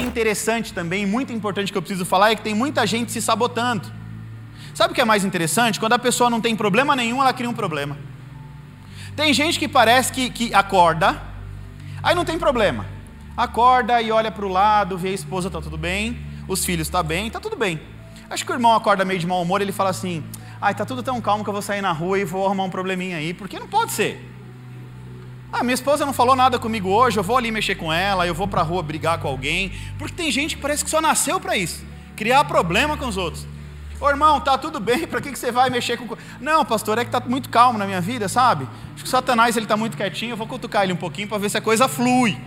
interessante também, muito importante que eu preciso falar, é que tem muita gente se sabotando. Sabe o que é mais interessante? Quando a pessoa não tem problema nenhum, ela cria um problema. Tem gente que parece que, que acorda, aí não tem problema. Acorda e olha para o lado, vê a esposa, está tudo bem, os filhos está bem, está tudo bem. Acho que o irmão acorda meio de mau humor, ele fala assim: ai, está tudo tão calmo que eu vou sair na rua e vou arrumar um probleminha aí, porque não pode ser. Ah, minha esposa não falou nada comigo hoje, eu vou ali mexer com ela, eu vou para a rua brigar com alguém, porque tem gente que parece que só nasceu para isso, criar problema com os outros. Ô irmão, tá tudo bem, para que, que você vai mexer com. Não, pastor, é que tá muito calmo na minha vida, sabe? Acho que Satanás ele tá muito quietinho, eu vou cutucar ele um pouquinho para ver se a coisa flui.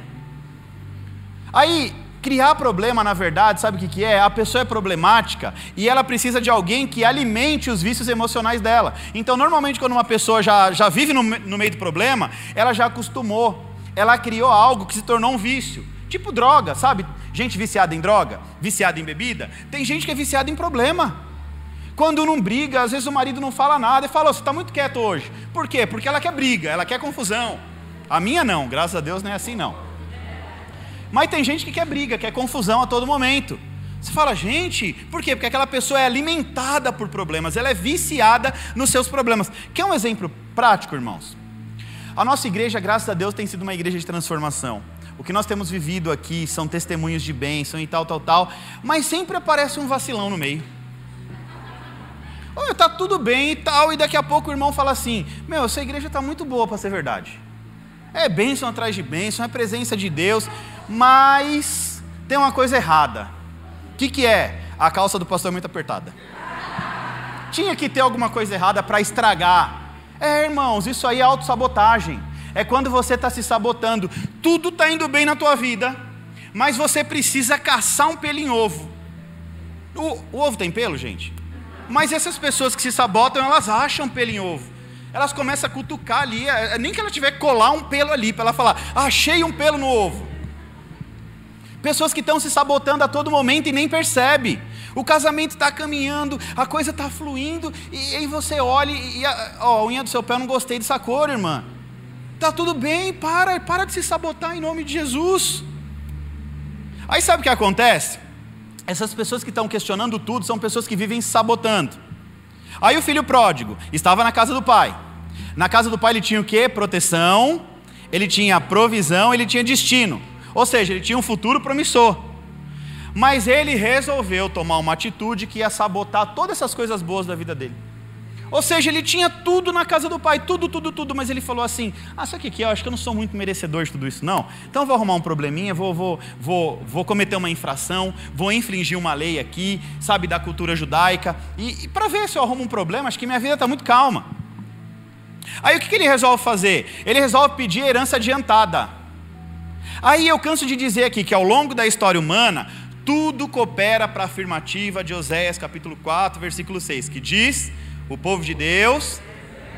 Aí, criar problema, na verdade, sabe o que, que é? A pessoa é problemática e ela precisa de alguém que alimente os vícios emocionais dela. Então, normalmente, quando uma pessoa já, já vive no, no meio do problema, ela já acostumou, ela criou algo que se tornou um vício. Tipo droga, sabe? Gente viciada em droga, viciada em bebida. Tem gente que é viciada em problema. Quando não briga, às vezes o marido não fala nada e fala: oh, Você está muito quieto hoje. Por quê? Porque ela quer briga, ela quer confusão. A minha não, graças a Deus não é assim não. Mas tem gente que quer briga, quer confusão a todo momento. Você fala, gente, por quê? Porque aquela pessoa é alimentada por problemas, ela é viciada nos seus problemas. Quer um exemplo prático, irmãos? A nossa igreja, graças a Deus, tem sido uma igreja de transformação. O que nós temos vivido aqui são testemunhos de bênção e tal, tal, tal, mas sempre aparece um vacilão no meio. Olha, tá tudo bem e tal, e daqui a pouco o irmão fala assim: Meu, essa igreja está muito boa para ser verdade. É bênção atrás de bênção, é presença de Deus, mas tem uma coisa errada. O que, que é? A calça do pastor é muito apertada. Tinha que ter alguma coisa errada para estragar. É, irmãos, isso aí é autossabotagem. É quando você está se sabotando. Tudo está indo bem na tua vida, mas você precisa caçar um pelo em ovo. O, o ovo tem pelo, gente? Mas essas pessoas que se sabotam, elas acham pelo em ovo. Elas começam a cutucar ali, é, é, nem que ela tiver que colar um pelo ali, para ela falar, achei um pelo no ovo. Pessoas que estão se sabotando a todo momento e nem percebe. O casamento está caminhando, a coisa está fluindo, e aí você olha e a, ó, a unha do seu pé, eu não gostei dessa cor, irmã. Tá tudo bem, para, para de se sabotar em nome de Jesus. Aí sabe o que acontece? essas pessoas que estão questionando tudo são pessoas que vivem sabotando. Aí o filho pródigo estava na casa do pai. Na casa do pai ele tinha o quê? Proteção, ele tinha provisão, ele tinha destino. Ou seja, ele tinha um futuro promissor. Mas ele resolveu tomar uma atitude que ia sabotar todas essas coisas boas da vida dele. Ou seja, ele tinha tudo na casa do pai, tudo, tudo, tudo, mas ele falou assim: Ah, sabe o que é? Eu acho que eu não sou muito merecedor de tudo isso, não. Então eu vou arrumar um probleminha, vou, vou, vou, vou cometer uma infração, vou infringir uma lei aqui, sabe, da cultura judaica, e, e para ver se eu arrumo um problema, acho que minha vida está muito calma. Aí o que, que ele resolve fazer? Ele resolve pedir herança adiantada. Aí eu canso de dizer aqui que ao longo da história humana, tudo coopera para a afirmativa de Oséias capítulo 4, versículo 6, que diz o povo de Deus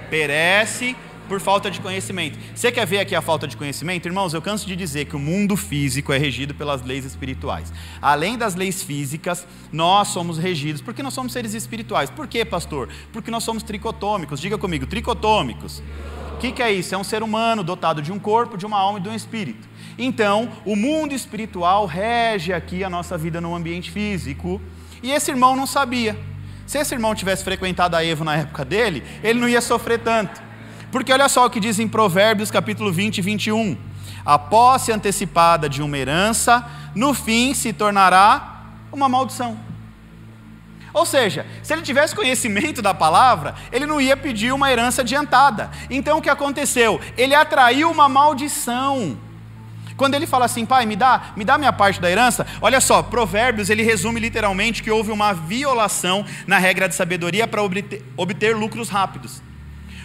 perece por falta de conhecimento. Você quer ver aqui a falta de conhecimento? Irmãos, eu canso de dizer que o mundo físico é regido pelas leis espirituais. Além das leis físicas, nós somos regidos porque nós somos seres espirituais. Por quê, pastor? Porque nós somos tricotômicos. Diga comigo, tricotômicos. O que, que é isso? É um ser humano dotado de um corpo, de uma alma e de um espírito. Então, o mundo espiritual rege aqui a nossa vida no ambiente físico. E esse irmão não sabia. Se esse irmão tivesse frequentado a Evo na época dele, ele não ia sofrer tanto. Porque olha só o que diz em Provérbios capítulo 20 e 21. A posse antecipada de uma herança, no fim se tornará uma maldição. Ou seja, se ele tivesse conhecimento da palavra, ele não ia pedir uma herança adiantada. Então o que aconteceu? Ele atraiu uma maldição. Quando ele fala assim, pai, me dá, me dá minha parte da herança, olha só, Provérbios ele resume literalmente que houve uma violação na regra de sabedoria para obter, obter lucros rápidos.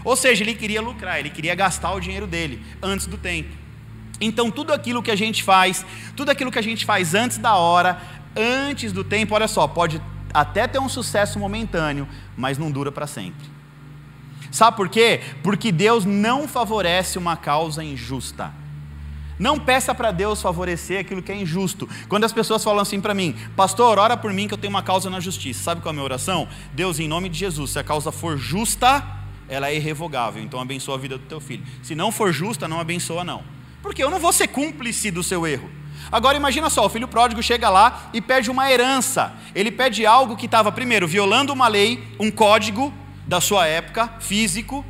Ou seja, ele queria lucrar, ele queria gastar o dinheiro dele antes do tempo. Então, tudo aquilo que a gente faz, tudo aquilo que a gente faz antes da hora, antes do tempo, olha só, pode até ter um sucesso momentâneo, mas não dura para sempre. Sabe por quê? Porque Deus não favorece uma causa injusta. Não peça para Deus favorecer aquilo que é injusto. Quando as pessoas falam assim para mim, pastor, ora por mim que eu tenho uma causa na justiça. Sabe qual é a minha oração? Deus, em nome de Jesus, se a causa for justa, ela é irrevogável. Então abençoa a vida do teu filho. Se não for justa, não abençoa não. Porque eu não vou ser cúmplice do seu erro. Agora imagina só, o filho pródigo chega lá e pede uma herança. Ele pede algo que estava, primeiro, violando uma lei, um código da sua época, físico.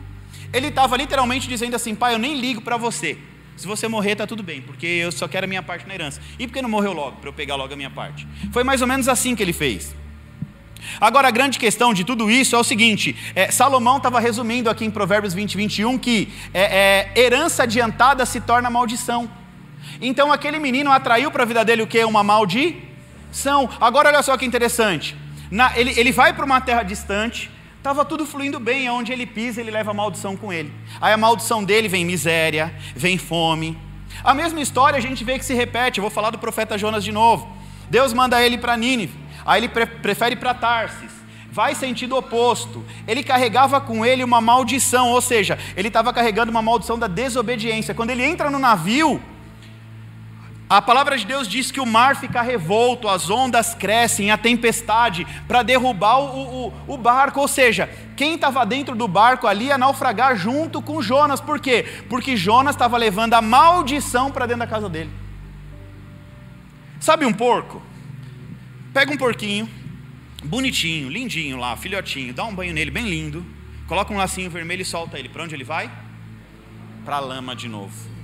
Ele estava literalmente dizendo assim: pai, eu nem ligo para você. Se você morrer, está tudo bem, porque eu só quero a minha parte na herança. E por que não morreu logo, para eu pegar logo a minha parte? Foi mais ou menos assim que ele fez. Agora, a grande questão de tudo isso é o seguinte: é, Salomão estava resumindo aqui em Provérbios 20, 21 que é, é, herança adiantada se torna maldição. Então, aquele menino atraiu para a vida dele o que? Uma maldição. Agora, olha só que interessante: Na, ele, ele vai para uma terra distante, Estava tudo fluindo bem, aonde ele pisa, ele leva a maldição com ele. Aí a maldição dele vem miséria, vem fome. A mesma história a gente vê que se repete. Eu vou falar do profeta Jonas de novo. Deus manda ele para Nínive, aí ele pre prefere para Tarsis. Vai sentido oposto. Ele carregava com ele uma maldição, ou seja, ele estava carregando uma maldição da desobediência. Quando ele entra no navio, a palavra de Deus diz que o mar fica revolto, as ondas crescem, a tempestade, para derrubar o, o, o, barco. Ou seja, quem estava dentro do barco ali ia naufragar junto com Jonas. Por quê? Porque Jonas estava levando a maldição para dentro da casa dele. Sabe um porco? Pega um porquinho, bonitinho, lindinho lá, filhotinho, dá um banho nele bem lindo, coloca um lacinho vermelho e solta ele. Para onde ele vai? Para a lama de novo.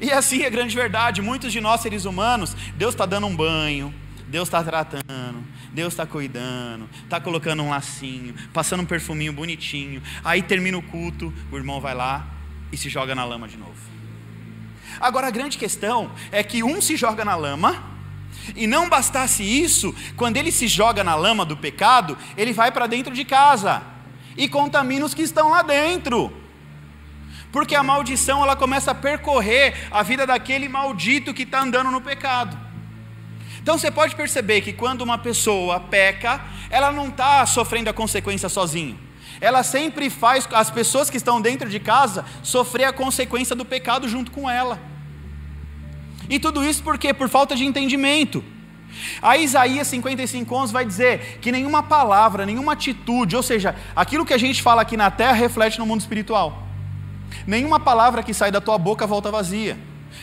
E assim é grande verdade. Muitos de nós, seres humanos, Deus está dando um banho, Deus está tratando, Deus está cuidando, está colocando um lacinho, passando um perfuminho bonitinho. Aí termina o culto, o irmão vai lá e se joga na lama de novo. Agora a grande questão é que um se joga na lama, e não bastasse isso, quando ele se joga na lama do pecado, ele vai para dentro de casa e contamina os que estão lá dentro. Porque a maldição ela começa a percorrer a vida daquele maldito que está andando no pecado. Então você pode perceber que quando uma pessoa peca, ela não está sofrendo a consequência sozinho. Ela sempre faz as pessoas que estão dentro de casa sofrer a consequência do pecado junto com ela. E tudo isso por quê? Por falta de entendimento. A Isaías 55:11 vai dizer que nenhuma palavra, nenhuma atitude, ou seja, aquilo que a gente fala aqui na terra reflete no mundo espiritual. Nenhuma palavra que sai da tua boca volta vazia.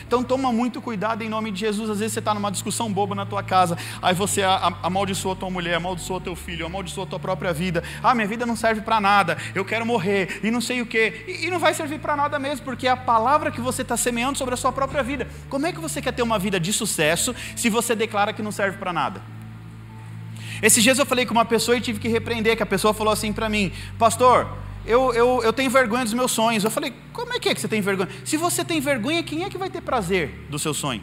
Então toma muito cuidado em nome de Jesus. Às vezes você está numa discussão boba na tua casa, aí você amaldiçoa tua mulher, amaldiçoa teu filho, amaldiçoa tua própria vida. Ah, minha vida não serve para nada, eu quero morrer e não sei o que. E, e não vai servir para nada mesmo, porque é a palavra que você está semeando sobre a sua própria vida. Como é que você quer ter uma vida de sucesso se você declara que não serve para nada? Esses dias eu falei com uma pessoa e tive que repreender, que a pessoa falou assim para mim, pastor, eu, eu, eu tenho vergonha dos meus sonhos. Eu falei, como é que é que você tem vergonha? Se você tem vergonha, quem é que vai ter prazer do seu sonho?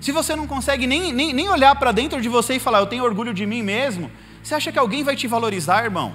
Se você não consegue nem, nem, nem olhar para dentro de você e falar, eu tenho orgulho de mim mesmo, você acha que alguém vai te valorizar, irmão?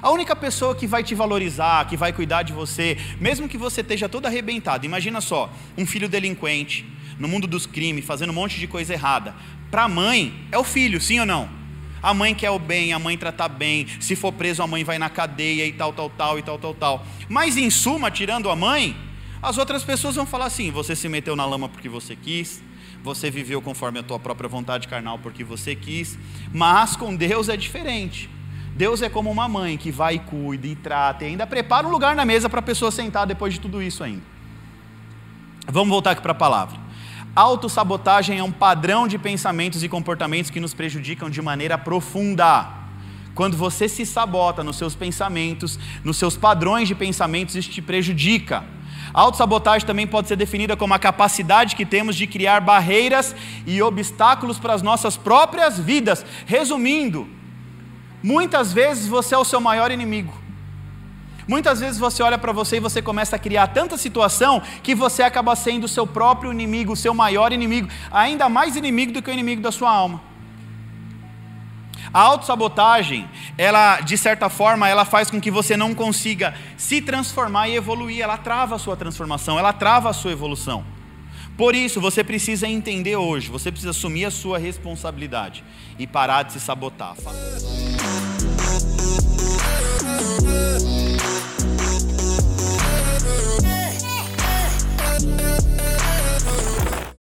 A única pessoa que vai te valorizar, que vai cuidar de você, mesmo que você esteja todo arrebentado, imagina só, um filho delinquente, no mundo dos crimes, fazendo um monte de coisa errada. Para a mãe, é o filho, sim ou não? A mãe quer o bem, a mãe trata bem. Se for preso, a mãe vai na cadeia e tal, tal, tal e tal, tal, tal. Mas em suma, tirando a mãe, as outras pessoas vão falar assim: você se meteu na lama porque você quis, você viveu conforme a tua própria vontade carnal porque você quis. Mas com Deus é diferente. Deus é como uma mãe que vai e cuida e trata e ainda prepara um lugar na mesa para a pessoa sentar depois de tudo isso ainda. Vamos voltar aqui para a palavra. Autossabotagem é um padrão de pensamentos e comportamentos que nos prejudicam de maneira profunda. Quando você se sabota nos seus pensamentos, nos seus padrões de pensamentos, isso te prejudica. Autossabotagem também pode ser definida como a capacidade que temos de criar barreiras e obstáculos para as nossas próprias vidas. Resumindo, muitas vezes você é o seu maior inimigo. Muitas vezes você olha para você e você começa a criar tanta situação que você acaba sendo o seu próprio inimigo, o seu maior inimigo, ainda mais inimigo do que o inimigo da sua alma. A autossabotagem, ela, de certa forma, ela faz com que você não consiga se transformar e evoluir, ela trava a sua transformação, ela trava a sua evolução. Por isso, você precisa entender hoje, você precisa assumir a sua responsabilidade e parar de se sabotar.